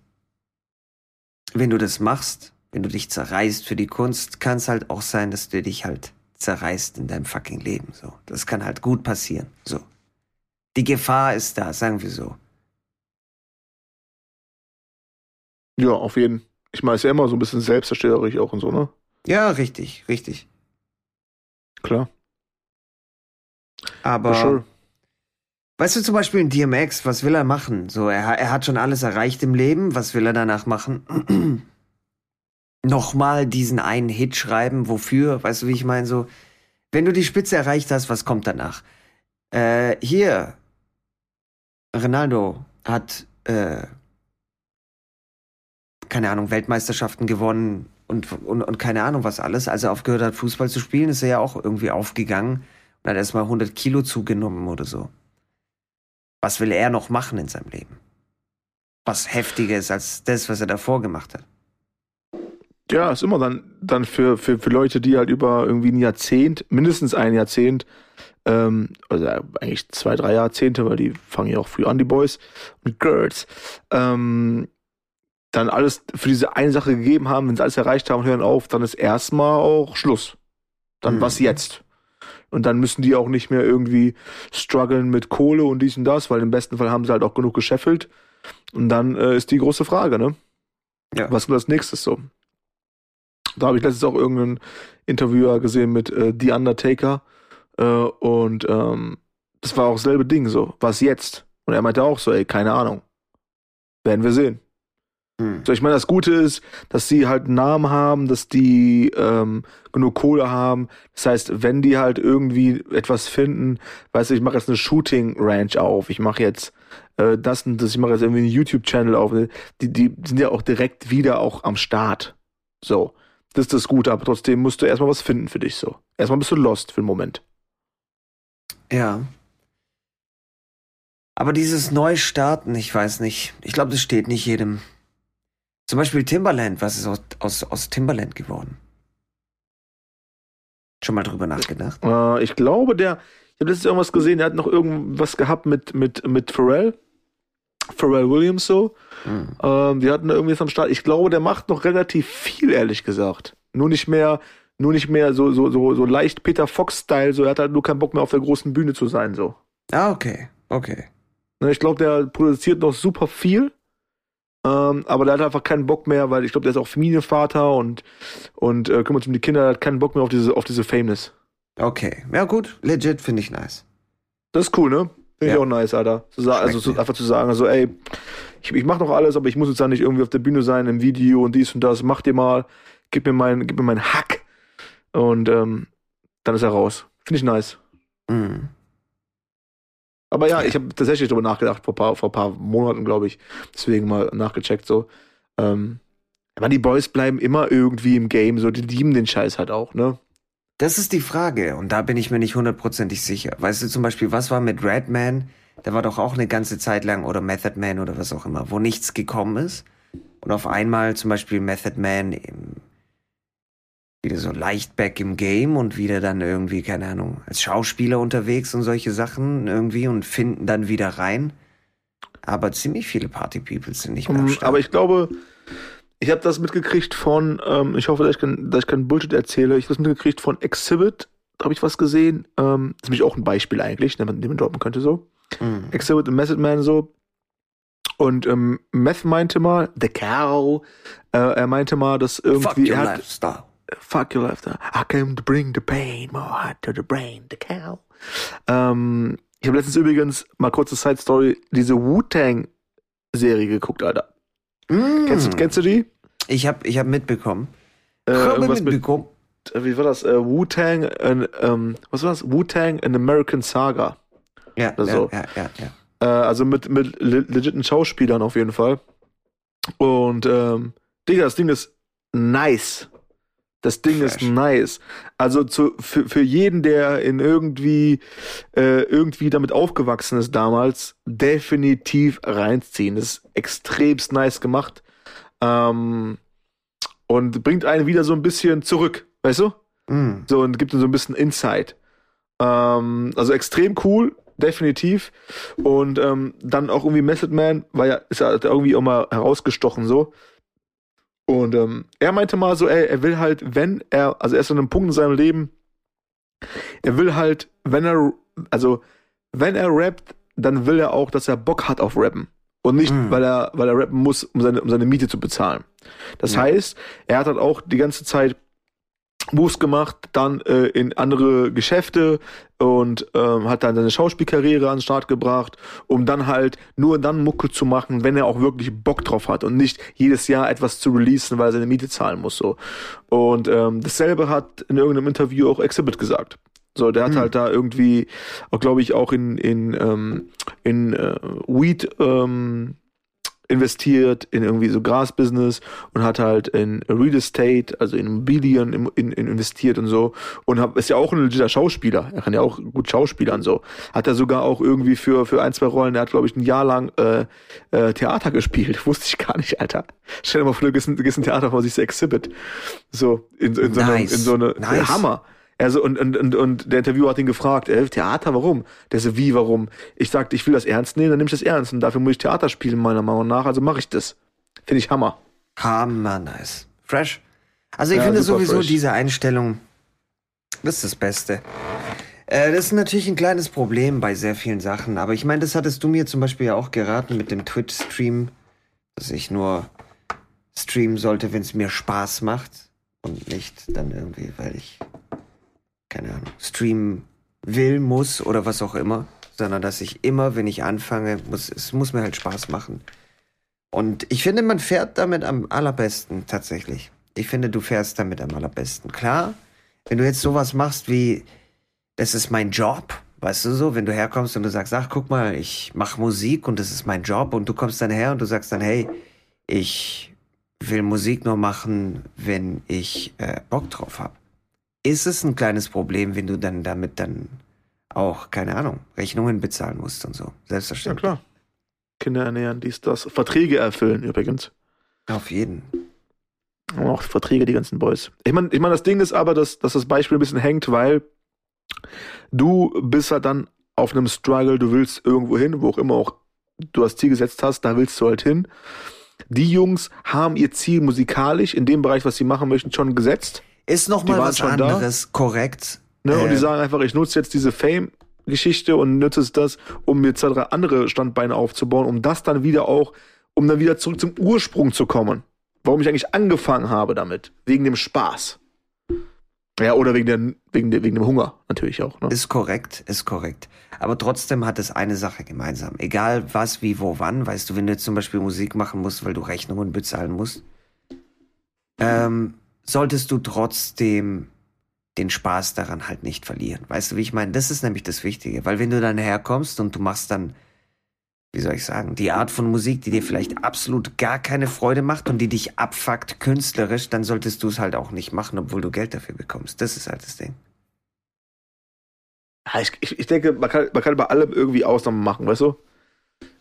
wenn du das machst, wenn du dich zerreißt für die Kunst, kann es halt auch sein, dass du dich halt zerreißt in deinem fucking Leben, so. Das kann halt gut passieren, so. Die Gefahr ist da, sagen wir so. Ja, auf jeden. Ich meine, es ist ja immer so ein bisschen selbstzerstörerisch auch und so, ne? Ja, richtig, richtig. Klar. Aber. Sure. Weißt du zum Beispiel in DMX, was will er machen? So, er, er hat schon alles erreicht im Leben, was will er danach machen? Nochmal diesen einen Hit schreiben, wofür? Weißt du, wie ich meine? So, wenn du die Spitze erreicht hast, was kommt danach? Äh, hier, Ronaldo hat äh, keine Ahnung, Weltmeisterschaften gewonnen und, und, und keine Ahnung was alles. Als er aufgehört hat, Fußball zu spielen, ist er ja auch irgendwie aufgegangen und hat erstmal 100 Kilo zugenommen oder so. Was will er noch machen in seinem Leben? Was heftiger ist als das, was er davor gemacht hat. Ja, ist immer dann, dann für, für, für Leute, die halt über irgendwie ein Jahrzehnt, mindestens ein Jahrzehnt, ähm, also eigentlich zwei, drei Jahrzehnte, weil die fangen ja auch früh an, die Boys und Girls, ähm, dann alles für diese eine Sache gegeben haben, wenn sie alles erreicht haben hören auf, dann ist erstmal auch Schluss. Dann mhm. was jetzt? Und dann müssen die auch nicht mehr irgendwie strugglen mit Kohle und dies und das, weil im besten Fall haben sie halt auch genug gescheffelt. Und dann äh, ist die große Frage, ne? Ja. Was kommt als nächstes so? Da habe ich letztens auch irgendeinen Interviewer gesehen mit äh, The Undertaker. Äh, und ähm, das war auch dasselbe Ding so. Was jetzt? Und er meinte auch so, ey, keine Ahnung. Werden wir sehen. Hm. So, ich meine, das Gute ist, dass sie halt einen Namen haben, dass die ähm, genug Kohle haben. Das heißt, wenn die halt irgendwie etwas finden, weißt du, ich mache jetzt eine Shooting Ranch auf, ich mache jetzt äh, das und das, ich mache jetzt irgendwie einen YouTube-Channel auf, die, die sind ja auch direkt wieder auch am Start. So. Das ist das Gute, aber trotzdem musst du erstmal was finden für dich so. Erstmal bist du lost für einen Moment. Ja. Aber dieses Neustarten, ich weiß nicht. Ich glaube, das steht nicht jedem. Zum Beispiel Timberland, was ist aus, aus, aus Timberland geworden? Schon mal drüber nachgedacht? Äh, ich glaube, der, ich habe letztens irgendwas gesehen, der hat noch irgendwas gehabt mit, mit, mit Pharrell. Pharrell Williams so. Mhm. Ähm, die hatten irgendwie was am Start. Ich glaube, der macht noch relativ viel, ehrlich gesagt. Nur nicht mehr, nur nicht mehr so, so, so, so leicht Peter Fox-Style, so er hat halt nur keinen Bock mehr auf der großen Bühne zu sein, so. Ah, okay, okay. Ne, ich glaube, der produziert noch super viel. Ähm, aber der hat einfach keinen Bock mehr, weil ich glaube, der ist auch Familienvater und, und äh, kümmert sich um die Kinder, der hat keinen Bock mehr auf diese, auf diese Fakeness. Okay. Ja, gut. Legit finde ich nice. Das ist cool, ne? Finde ja. ich auch nice, Alter. Zu also zu, einfach zu sagen, also, ey, ich, ich mach noch alles, aber ich muss jetzt da nicht irgendwie auf der Bühne sein, im Video und dies und das. Mach dir mal, gib mir mein, gib mir meinen Hack. Und ähm, dann ist er raus. Finde ich nice. Mhm. Aber ja, ich habe tatsächlich darüber nachgedacht, vor paar, vor paar Monaten, glaube ich. Deswegen mal nachgecheckt so. Ähm, aber die Boys bleiben immer irgendwie im Game, so, die lieben den Scheiß halt auch, ne? Das ist die Frage und da bin ich mir nicht hundertprozentig sicher. Weißt du zum Beispiel, was war mit Redman? Da war doch auch eine ganze Zeit lang, oder Method Man oder was auch immer, wo nichts gekommen ist. Und auf einmal zum Beispiel Method Man im wieder so leicht back im Game und wieder dann irgendwie, keine Ahnung, als Schauspieler unterwegs und solche Sachen irgendwie und finden dann wieder rein. Aber ziemlich viele Party People sind nicht mehr am Start. Aber ich glaube, ich habe das mitgekriegt von, ähm, ich hoffe, dass ich, kein, dass ich keinen Bullshit erzähle, ich habe das mitgekriegt von Exhibit, da habe ich was gesehen. Ähm, das ist nämlich auch ein Beispiel eigentlich, den man, den man droppen könnte so. Mhm. Exhibit und Method Man so. Und ähm, Meth meinte mal, The Cow, äh, er meinte mal, dass irgendwie. Fuck your er hat, lifestyle fuck your lifestyle. I came to bring the pain more heart to the brain, the cow. Ähm, ich habe letztens übrigens mal kurze Side Story diese Wu-Tang Serie geguckt, Alter. Mm. Kennst, du, kennst du die? Ich habe ich hab mitbekommen. Äh, irgendwas mitbekommen. Mit, äh, wie war das? Äh, Wu-Tang, äh, ähm, was war das? Wu-Tang, an American Saga. Ja, Oder so. ja, ja, ja. ja. Äh, also mit, mit legiten Schauspielern auf jeden Fall. Und, ähm, Digga, das Ding ist nice. Das Ding Fresh. ist nice. Also zu, für, für jeden, der in irgendwie, äh, irgendwie damit aufgewachsen ist damals, definitiv reinziehen. Das ist extremst nice gemacht. Ähm, und bringt einen wieder so ein bisschen zurück, weißt du? Mm. So und gibt uns so ein bisschen Insight. Ähm, also extrem cool, definitiv. Und ähm, dann auch irgendwie Method Man, war ja, ist ja irgendwie auch mal herausgestochen so. Und ähm, er meinte mal so, ey, er will halt, wenn er, also er ist an einem Punkt in seinem Leben, er will halt, wenn er, also wenn er rappt, dann will er auch, dass er Bock hat auf Rappen. Und nicht, mhm. weil er, weil er rappen muss, um seine, um seine Miete zu bezahlen. Das ja. heißt, er hat halt auch die ganze Zeit Moves gemacht, dann äh, in andere Geschäfte und ähm, hat dann seine Schauspielkarriere an den Start gebracht, um dann halt nur dann Mucke zu machen, wenn er auch wirklich Bock drauf hat und nicht jedes Jahr etwas zu releasen, weil er seine Miete zahlen muss so. Und ähm, dasselbe hat in irgendeinem Interview auch Exhibit gesagt. So, der hat hm. halt da irgendwie, glaube ich, auch in in ähm, in äh, Weed ähm, investiert in irgendwie so Gras-Business und hat halt in Real Estate, also in Immobilien in, in, in investiert und so und hab, ist ja auch ein legiter Schauspieler. Er kann ja auch gut Schauspielern so. Hat er sogar auch irgendwie für für ein zwei Rollen, er hat glaube ich ein Jahr lang äh, äh, Theater gespielt. Wusste ich gar nicht, Alter. Stell dir mal vor, du gehst ein, gehst ein Theater vor, siehst Exhibit. So in, in so nice. eine, in so eine nice. Hammer. Also und, und, und, und der Interviewer hat ihn gefragt, äh, Theater, warum? Der so, wie, warum? Ich sagte, ich will das ernst nehmen, dann nehme ich das ernst. Und dafür muss ich Theater spielen, meiner Meinung nach. Also mache ich das. Finde ich Hammer. Hammer, nice. Fresh. Also ich ja, finde sowieso fresh. diese Einstellung, das ist das Beste. Äh, das ist natürlich ein kleines Problem bei sehr vielen Sachen. Aber ich meine, das hattest du mir zum Beispiel ja auch geraten mit dem Twitch-Stream, dass ich nur streamen sollte, wenn es mir Spaß macht und nicht dann irgendwie, weil ich keine Ahnung, streamen will, muss oder was auch immer, sondern dass ich immer, wenn ich anfange, muss, es muss mir halt Spaß machen. Und ich finde, man fährt damit am allerbesten tatsächlich. Ich finde, du fährst damit am allerbesten. Klar, wenn du jetzt sowas machst wie, das ist mein Job, weißt du so, wenn du herkommst und du sagst, ach, guck mal, ich mache Musik und das ist mein Job und du kommst dann her und du sagst dann, hey, ich will Musik nur machen, wenn ich äh, Bock drauf habe. Ist es ein kleines Problem, wenn du dann damit dann auch, keine Ahnung, Rechnungen bezahlen musst und so. Selbstverständlich. Ja, klar. Kinder ernähren, dies, das. Verträge erfüllen übrigens. Auf jeden. Auch Verträge, die ganzen Boys. Ich meine, ich mein, das Ding ist aber, dass, dass das Beispiel ein bisschen hängt, weil du bist halt dann auf einem Struggle, du willst irgendwo hin, wo auch immer auch du das Ziel gesetzt hast, da willst du halt hin. Die Jungs haben ihr Ziel musikalisch in dem Bereich, was sie machen möchten, schon gesetzt. Ist nochmal was anderes, da. korrekt. Ne? Äh. Und die äh. sagen einfach, ich nutze jetzt diese Fame-Geschichte und nutze es das, um mir zwei, drei andere Standbeine aufzubauen, um das dann wieder auch, um dann wieder zurück zum Ursprung zu kommen warum ich eigentlich angefangen habe damit. Wegen dem Spaß. Ja, oder wegen, der, wegen, der, wegen dem Hunger natürlich auch. Ne? Ist korrekt, ist korrekt. Aber trotzdem hat es eine Sache gemeinsam. Egal was, wie, wo, wann. Weißt du, wenn du jetzt zum Beispiel Musik machen musst, weil du Rechnungen bezahlen musst, ähm, solltest du trotzdem den Spaß daran halt nicht verlieren. Weißt du, wie ich meine? Das ist nämlich das Wichtige. Weil wenn du dann herkommst und du machst dann wie soll ich sagen, die Art von Musik, die dir vielleicht absolut gar keine Freude macht und die dich abfuckt künstlerisch, dann solltest du es halt auch nicht machen, obwohl du Geld dafür bekommst. Das ist halt das Ding. Ich, ich, ich denke, man kann, man kann bei allem irgendwie Ausnahmen machen, weißt du?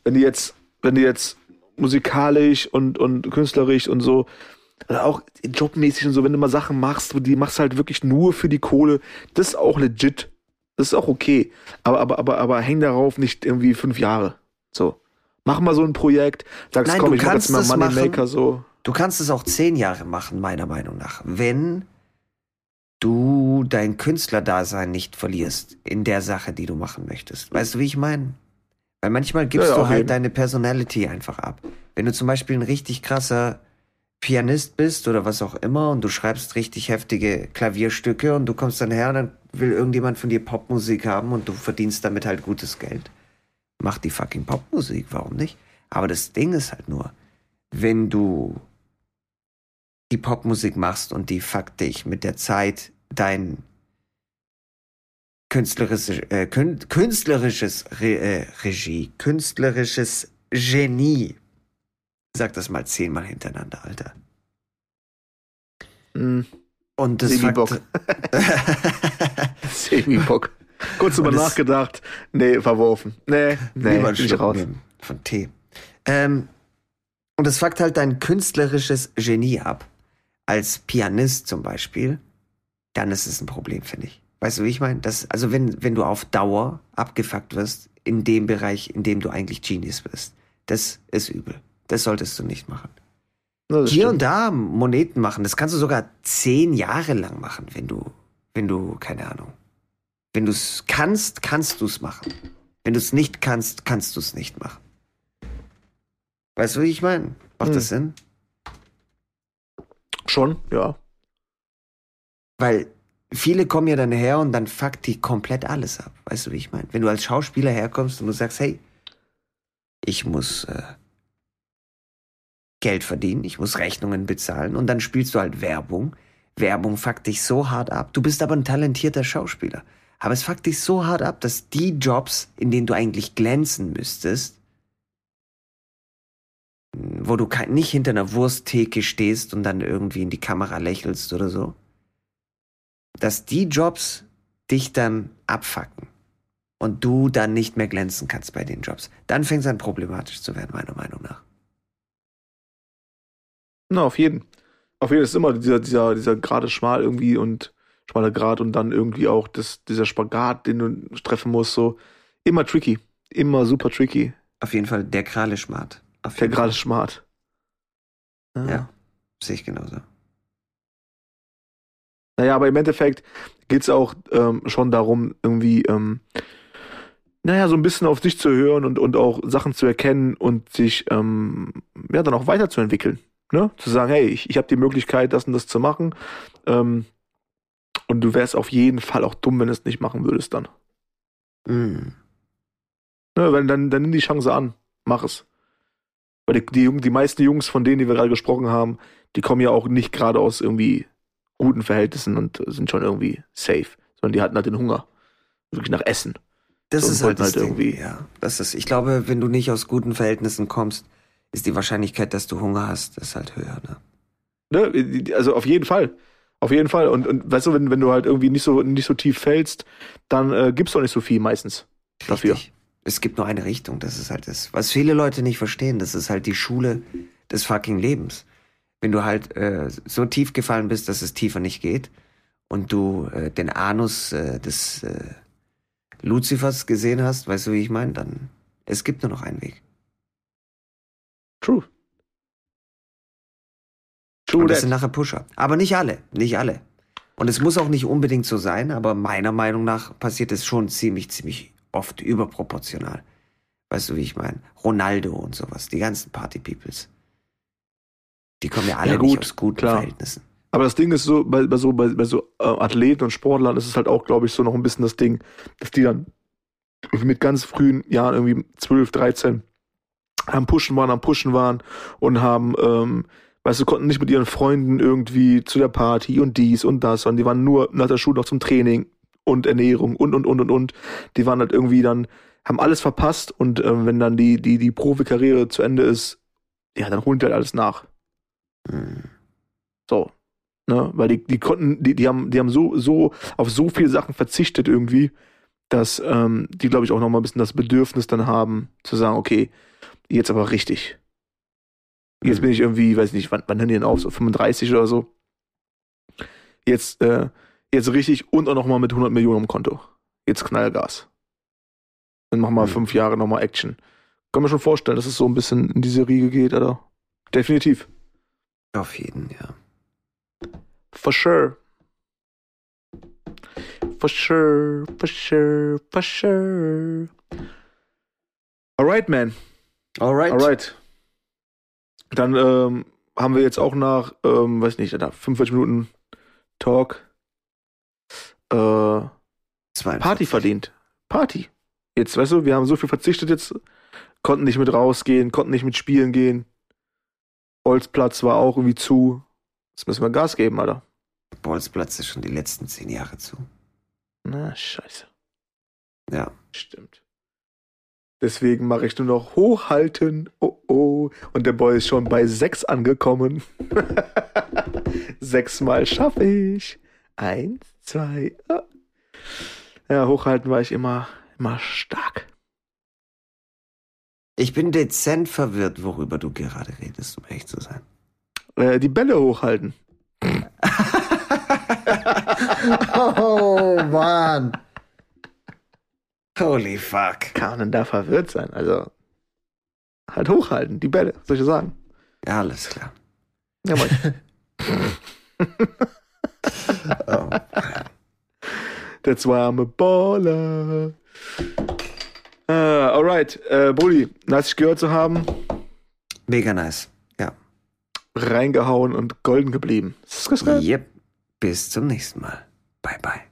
Wenn die jetzt, wenn die jetzt musikalisch und, und künstlerisch und so, oder auch jobmäßig und so, wenn du mal Sachen machst, die machst du halt wirklich nur für die Kohle, das ist auch legit. Das ist auch okay. Aber, aber, aber, aber häng darauf nicht irgendwie fünf Jahre. So. Mach mal so ein Projekt, sagst, Nein, komm, ich mach jetzt mal Moneymaker so. Du kannst es auch zehn Jahre machen, meiner Meinung nach. Wenn du dein Künstlerdasein nicht verlierst in der Sache, die du machen möchtest. Weißt du, wie ich meine? Weil manchmal gibst ja, du halt jeden. deine Personality einfach ab. Wenn du zum Beispiel ein richtig krasser Pianist bist oder was auch immer und du schreibst richtig heftige Klavierstücke und du kommst dann her und dann will irgendjemand von dir Popmusik haben und du verdienst damit halt gutes Geld mach die fucking Popmusik, warum nicht? Aber das Ding ist halt nur, wenn du die Popmusik machst und die fuckt dich mit der Zeit dein künstlerisches, äh, künstlerisches Re, äh, Regie, künstlerisches Genie. Sag das mal zehnmal hintereinander, Alter. Mm. Und das Semi-Bock. Semi-Bock. Kurz drüber nachgedacht. Nee, verworfen. Nee, nee, bin ich raus. Von Tee. Ähm, und das fuckt halt dein künstlerisches Genie ab. Als Pianist zum Beispiel, dann ist es ein Problem, finde ich. Weißt du, wie ich meine? Also wenn, wenn du auf Dauer abgefuckt wirst in dem Bereich, in dem du eigentlich Genius bist, das ist übel. Das solltest du nicht machen. Hier stimmt. und da Moneten machen, das kannst du sogar zehn Jahre lang machen, wenn du, wenn du, keine Ahnung, wenn du es kannst, kannst du es machen. Wenn du es nicht kannst, kannst du es nicht machen. Weißt du, wie ich meine? Macht hm. das Sinn? Schon, ja. Weil viele kommen ja dann her und dann fuckt die komplett alles ab. Weißt du, wie ich meine? Wenn du als Schauspieler herkommst und du sagst, hey, ich muss äh, Geld verdienen, ich muss Rechnungen bezahlen und dann spielst du halt Werbung. Werbung fuckt dich so hart ab. Du bist aber ein talentierter Schauspieler. Aber es fuckt dich so hart ab, dass die Jobs, in denen du eigentlich glänzen müsstest, wo du nicht hinter einer Wursttheke stehst und dann irgendwie in die Kamera lächelst oder so, dass die Jobs dich dann abfacken und du dann nicht mehr glänzen kannst bei den Jobs. Dann fängt es an problematisch zu werden, meiner Meinung nach. Na, auf jeden. Auf jeden Fall ist immer dieser, dieser, dieser gerade schmal irgendwie und schmaler Grad und dann irgendwie auch das, dieser Spagat, den du treffen musst, so immer tricky. Immer super tricky. Auf jeden Fall der gerade schmart. der gerade schmart. Ah. Ja, sehe ich genauso. Naja, aber im Endeffekt geht es auch ähm, schon darum, irgendwie, ähm, naja, so ein bisschen auf sich zu hören und, und auch Sachen zu erkennen und sich ähm, ja dann auch weiterzuentwickeln. Ne? Zu sagen, hey, ich, ich habe die Möglichkeit, das und das zu machen. Ähm, und du wärst auf jeden Fall auch dumm, wenn du es nicht machen würdest dann. Mm. Ne, wenn, dann, dann nimm die Chance an. Mach es. Weil die, die, die meisten Jungs, von denen, die wir gerade gesprochen haben, die kommen ja auch nicht gerade aus irgendwie guten Verhältnissen und sind schon irgendwie safe. Sondern die hatten halt den Hunger. Wirklich nach Essen. Das So, ist halt, das halt Ding. irgendwie- Ja, das ist, ich glaube, wenn du nicht aus guten Verhältnissen kommst, ist die Wahrscheinlichkeit, dass du Hunger hast, ist halt höher. Ne? Ne? Also auf jeden Fall. Auf jeden Fall. Und, und weißt du, wenn, wenn du halt irgendwie nicht so, nicht so tief fällst, dann äh, gibst du auch nicht so viel meistens. Dafür. Richtig. Es gibt nur eine Richtung, das ist halt das. Was viele Leute nicht verstehen, das ist halt die Schule des fucking Lebens. Wenn du halt äh, so tief gefallen bist, dass es tiefer nicht geht und du äh, den Anus äh, des äh, Luzifers gesehen hast, weißt du, wie ich meine, dann es gibt nur noch einen Weg. True. True Und das that. sind nachher Pusher. Aber nicht alle, nicht alle. Und es muss auch nicht unbedingt so sein, aber meiner Meinung nach passiert es schon ziemlich, ziemlich oft überproportional. Weißt du, wie ich meine? Ronaldo und sowas, die ganzen Party-Peoples. Die kommen ja alle Ja, nicht gut, aus guten klar. Verhältnissen. Aber das Ding ist so, bei, bei so, bei, bei so äh, Athleten und Sportlern ist es halt auch, glaube ich, so noch ein bisschen das Ding, dass die dann mit ganz frühen Jahren, irgendwie 12, 13, am Pushen waren, am Pushen waren und haben, ähm, weißt du, konnten nicht mit ihren Freunden irgendwie zu der Party und dies und das, sondern die waren nur nach der Schule noch zum Training und Ernährung und, und, und, und, und. Die waren halt irgendwie dann, haben alles verpasst und ähm, wenn dann die, die, die Profikarriere zu Ende ist, ja, dann holen die halt alles nach. Hm. So. Ne? Weil die, die konnten, die, die haben, die haben so, so auf so viele Sachen verzichtet irgendwie, dass ähm, die, glaube ich, auch nochmal ein bisschen das Bedürfnis dann haben, zu sagen, okay, jetzt aber richtig. Jetzt Mhm. bin ich irgendwie, weiß nicht, wann, wann hören die denn auf? So 35 oder so. Jetzt, äh, jetzt richtig und auch nochmal mit 100 Millionen im Konto. Jetzt Knallgas. Dann mach mal Mhm. fünf Jahre nochmal Action. Kann mir schon vorstellen, dass es so ein bisschen in diese Riege geht, Alter. Definitiv. Auf jeden, ja. For sure. For sure, for sure, for sure. Alright, man. Alright. Alright. Dann ähm, haben wir jetzt auch nach, ähm, weiß nicht, da 45 Minuten Talk äh, 42. Party verdient. Party. Jetzt, weißt du, wir haben so viel verzichtet jetzt, konnten nicht mit rausgehen, konnten nicht mit spielen gehen. Bolzplatz war auch irgendwie zu. Jetzt müssen wir Gas geben, Alter. Bolzplatz ist schon die letzten zehn Jahre zu. Na, scheiße. Ja. Stimmt. Deswegen mache ich nur noch hochhalten. Oh oh. Und der Boy ist schon bei sechs angekommen. Sechsmal schaffe ich. Eins, zwei. ah. Ja, hochhalten war ich immer, immer stark. Ich bin dezent verwirrt, worüber du gerade redest, um echt zu sein. Äh, die Bälle hochhalten. oh, Mann. Holy fuck. Kann man da verwirrt sein? Also, halt hochhalten, die Bälle, soll ich sagen? Ja, alles klar. Ja, Mann. Oh. That's why I'm a baller. Äh, alright, äh, Brudi, nice dich gehört zu haben. Mega nice. Ja. Reingehauen und golden geblieben. Yep. Bis zum nächsten Mal. Bye, bye.